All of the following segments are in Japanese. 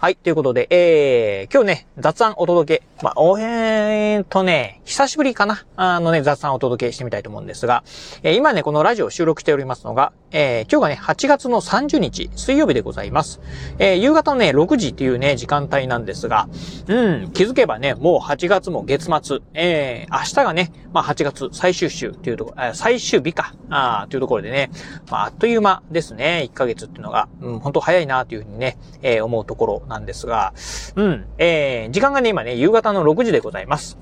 はい、ということで、えー、今日ね、雑談お届け。まあ、おへーとね、久しぶりかなあのね、雑談お届けしてみたいと思うんですが、えー、今ね、このラジオ収録しておりますのが、えー、今日がね、8月の30日、水曜日でございます。えー、夕方のね、6時っていうね、時間帯なんですが、うん、気づけばね、もう8月も月末、えー、明日がね、まあ8月最終週っていうところ、最終日か、あというところでね、まあ、あっという間ですね、1ヶ月っていうのが、うん、本当早いなというふうにね、えー、思うところなんですが、うん、えー、時間がね、今ね、夕方の6時でございます。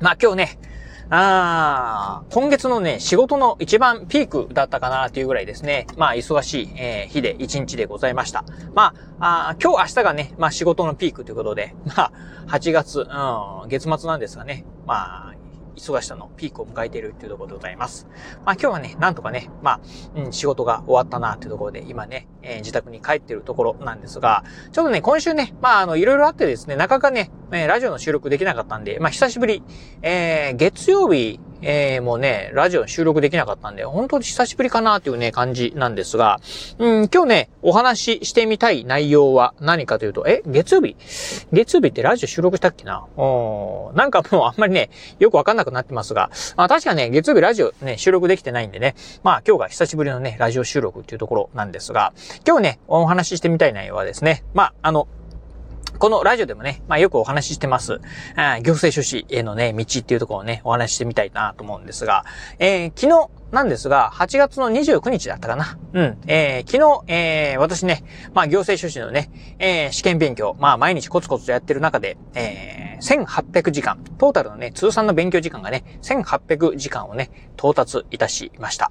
まあ今日ね、あ今月のね、仕事の一番ピークだったかなっていうぐらいですね。まあ、忙しい、えー、日で、一日でございました。まあ、あ今日明日がね、まあ仕事のピークということで、まあ、8月、うん、月末なんですがね、まあ、忙しさのピークを迎えているっていうところでございます。まあ今日はね、なんとかね、まあ、うん、仕事が終わったなというところで、今ね、えー、自宅に帰ってるところなんですが、ちょっとね、今週ね、まああの、いろいろあってですね、なかなかね、えー、ラジオの収録できなかったんで、まあ久しぶり、えー、月曜日、えー、もうね、ラジオ収録できなかったんで、本当に久しぶりかなっていうね、感じなんですが、うん、今日ね、お話ししてみたい内容は何かというと、え、月曜日？月曜日ってラジオ収録したっけな？おなんかもうあんまりね、よくわかんなくなってますが、まあ確かね、月曜日ラジオね、収録できてないんでね、まあ今日が久しぶりのね、ラジオ収録っていうところなんですが、今日ね、お話ししてみたい内容はですね、まああの、このラジオでもね、まあよくお話ししてます、あ行政書士へのね、道っていうところをね、お話ししてみたいなと思うんですが、えー、昨日なんですが、8月の29日だったかな。うん。えー、昨日、えー、私ね、まあ行政書士のね、えー、試験勉強、まあ毎日コツコツやってる中で、えー、1800時間、トータルのね、通算の勉強時間がね、1800時間をね、到達いたしました。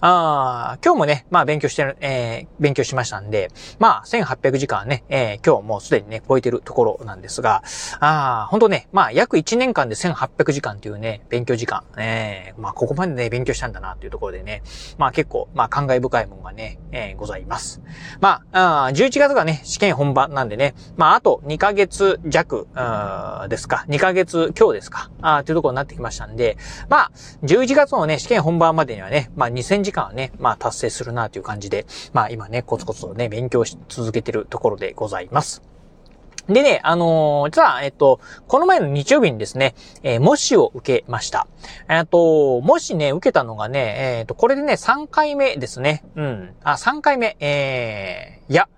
あ今日もね、まあ勉強してる、えー、勉強しましたんで、まあ1800時間ね、えー、今日もうすでにね、超えてるところなんですが、あ本当ね、まあ約1年間で1800時間っていうね、勉強時間、えー、まあここまでね、勉強したんだなっていうところでね、まあ結構、まあ感慨深いものがね、えー、ございます。まあ、あ11月がね、試験本番なんでね、まああと2ヶ月弱、ですか、2ヶ月今日ですか、あというところになってきましたんで、まあ、11月のね、試験本番までにはね、まあ2000時間はね、まあ達成するなという感じで、まあ今ね、コツコツとね、勉強し続けてるところでございます。でね、あのー、実は、えっと、この前の日曜日にですね、えー、模試を受けました。えっと、模試ね、受けたのがね、えっと、これでね、3回目ですね。うん。あ、3回目、えー、いや、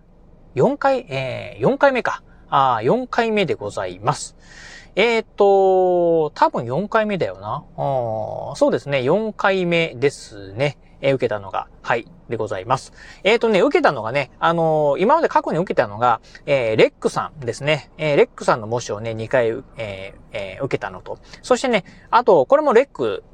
4回、えー、4回目か。あ4回目でございます。えっ、と、多分4回目だよな。そうですね、4回目ですね。え、受けたのが、はい、でございます。えっ、ー、とね、受けたのがね、あのー、今まで過去に受けたのが、えー、レックさんですね。えー、レックさんの模試をね、2回、ええ、受けたのと。そしてね、あと、これもレック、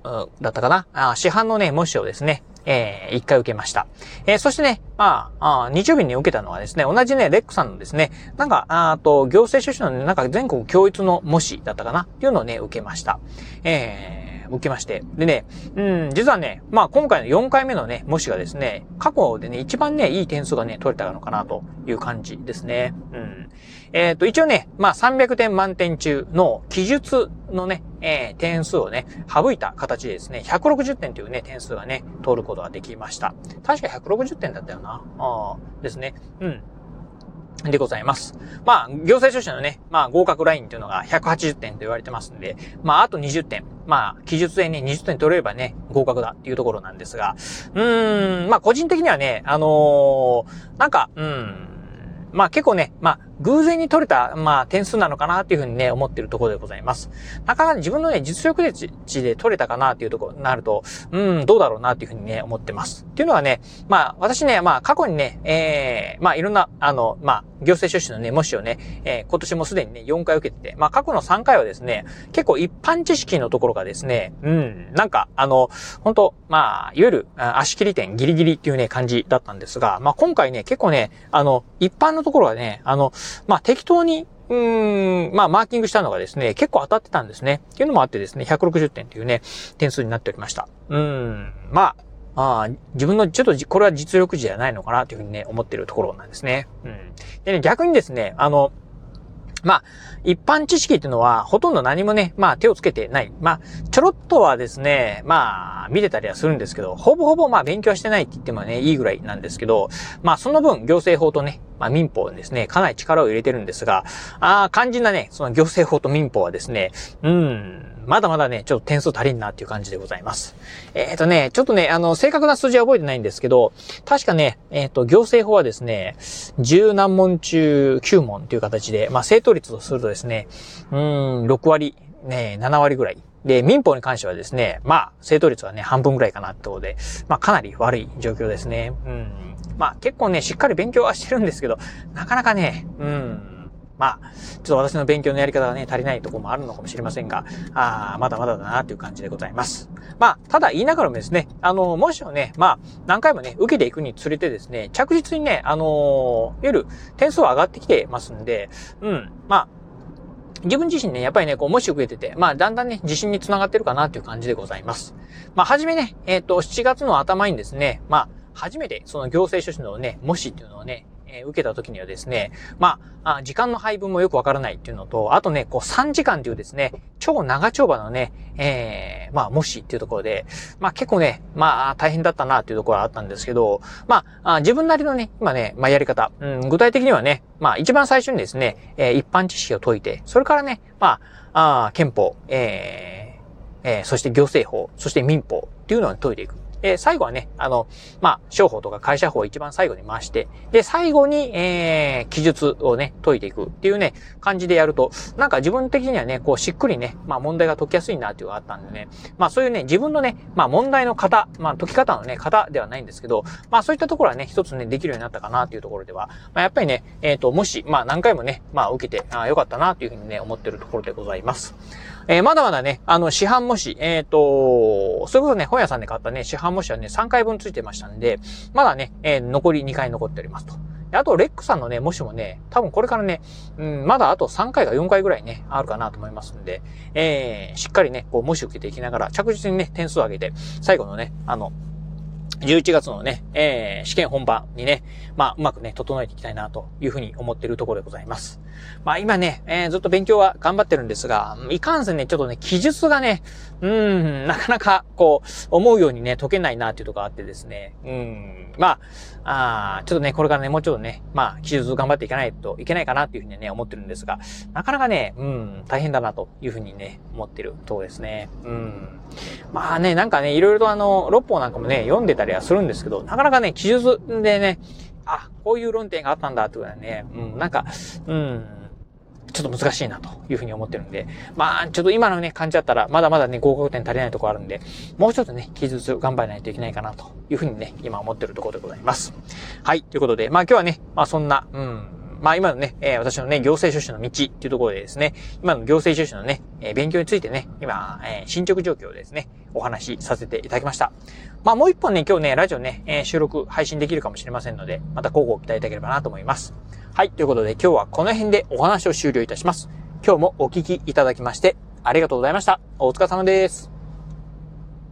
だったかなあ市販のね、模試をですね、えー、一回受けました。えー、そしてね、まあ、あ日曜日に受けたのはですね、同じね、レックさんのですね、なんか、あと、行政書士のね、なんか全国共一の模試だったかなっていうのをね、受けました。えー受けまして。でね、うん、実はね、まあ今回の4回目のね、模試がですね、過去でね、一番ね、いい点数がね、取れたのかなという感じですね。うん。えっ、ー、と、一応ね、まあ300点満点中の記述のね、えー、点数をね、省いた形でですね、160点というね、点数がね、通ることができました。確か160点だったよな。ああですね。うん。でございます。まあ、行政書士のね、まあ、合格ラインというのが180点と言われてますんで、まあ、あと20点。まあ、記述でね、20点取れればね、合格だっていうところなんですが、うーん、まあ、個人的にはね、あのー、なんか、うん、まあ結構ね、まあ偶然に取れた、まあ点数なのかなっていうふうにね、思ってるところでございます。なかなか自分のね、実力値で取れたかなっていうところになると、うん、どうだろうなっていうふうにね、思ってます。っていうのはね、まあ私ね、まあ過去にね、ええー、まあいろんな、あの、まあ行政書士のね、模試をね、えー、今年もすでにね、4回受けてて、まあ過去の3回はですね、結構一般知識のところがですね、うん、なんか、あの、本当まあ、いわゆる足切り点ギリギリっていうね、感じだったんですが、まあ今回ね、結構ね、あの、一般のところはね、あの、まあ、適当にうーん、まあ、マーキングしたのがですね、結構当たってたんですね。っていうのもあってですね、160点というね、点数になっておりました。うん、まあ、ああ、自分のちょっとこれは実力値じゃないのかなというふうにね、思ってるところなんですね。うん。でね、逆にですね、あの、まあ、一般知識っていうのは、ほとんど何もね、まあ手をつけてない。まあ、ちょろっとはですね、まあ、見てたりはするんですけど、ほぼほぼまあ勉強してないって言ってもね、いいぐらいなんですけど、まあその分、行政法とね、まあ民法ですね、かなり力を入れてるんですが、ああ、肝心なね、その行政法と民法はですね、うん、まだまだね、ちょっと点数足りんなっていう感じでございます。えっ、ー、とね、ちょっとね、あの、正確な数字は覚えてないんですけど、確かね、えっ、ー、と、行政法はですね、10何問中9問っていう形で、まあ、正答率とするとですね、うん、6割、ね、7割ぐらい。で、民法に関してはですね、まあ、正答率はね、半分ぐらいかなってことで、まあ、かなり悪い状況ですね。うん。まあ、結構ね、しっかり勉強はしてるんですけど、なかなかね、うん、まあ、ちょっと私の勉強のやり方がね、足りないとこもあるのかもしれませんが、ああ、まだまだだなという感じでございます。まあ、ただ言いながらもですね、あの、もしもね、まあ、何回もね、受けていくにつれてですね、着実にね、あのいわゆる点数は上がってきてますんで、うん、まあ、自分自身ね、やっぱりね、こう、もし増えてて、まあ、だんだんね、自信につながってるかなという感じでございます。まあ、はじめね、えっ、ー、と、7月の頭にですね、まあ、初めてその行政書士のね、模試っていうのをね、え、受けた時にはですね、まあ、時間の配分もよくわからないっていうのと、あとね、こう3時間というですね、超長丁場のね、えー、まあ、もしっていうところで、まあ結構ね、まあ大変だったなっていうところはあったんですけど、まあ、自分なりのね、今ね、まあやり方、うん、具体的にはね、まあ一番最初にですね、え、一般知識を解いて、それからね、まあ、あ憲法、えー、えー、そして行政法、そして民法っていうのを解いていく。え最後はね、あの、まあ、商法とか会社法を一番最後に回して、で、最後に、えー、記述をね、解いていくっていうね、感じでやると、なんか自分的にはね、こう、しっくりね、まあ、問題が解きやすいなっていうのがあったんでね、まあ、そういうね、自分のね、まあ、問題の型、まあ、解き方のね、型ではないんですけど、まあ、そういったところはね、一つね、できるようになったかなっていうところでは、まあ、やっぱりね、えっ、ー、と、もし、まあ、何回もね、まあ、受けて、あよかったなというふうにね、思ってるところでございます。えー、まだまだね、あの、市販模試、えっ、ー、と、それこそね、本屋さんで買ったね、市販模試はね、3回分ついてましたんで、まだね、えー、残り2回残っておりますと。あと、レックさんのね、もしもね、多分これからね、うん、まだあと3回か4回ぐらいね、あるかなと思いますんで、えー、しっかりね、こう、模試受けていきながら、着実にね、点数を上げて、最後のね、あの、11月のね、えー、試験本番にね、まあ、うまくね、整えていきたいなというふうに思っているところでございます。まあ、今ね、えー、ずっと勉強は頑張ってるんですが、いかんせんね、ちょっとね、記述がね、うん、なかなか、こう、思うようにね、解けないなっていうところがあってですね、うん、まあ、あちょっとね、これからね、もうちょっとね、まあ、記述頑張っていかないといけないかなっていうふうにね、思ってるんですが、なかなかね、うん、大変だなというふうにね、思ってるところですね。うん。まあね、なんかね、いろいろとあの、六法なんかもね、読んでたりりはするんですけど、なかなかね、記述でね、あ、こういう論点があったんだってことはね、うん、なんか、うん、ちょっと難しいなというふうに思ってるんで、まあ、ちょっと今のね、感じだったら、まだまだね、合格点足りないところあるんで、もうちょっとね、記述頑張らないといけないかなというふうにね、今思ってるところでございます。はい、ということで、まあ今日はね、まあそんな、うん、まあ今のね、え、私のね、行政書士の道っていうところでですね、今の行政書士のね、え、勉強についてね、今、え、進捗状況をですね、お話しさせていただきました。まあもう一本ね、今日ね、ラジオね、え、収録、配信できるかもしれませんので、また交互期待いただければなと思います。はい、ということで今日はこの辺でお話を終了いたします。今日もお聞きいただきまして、ありがとうございました。お疲れ様です。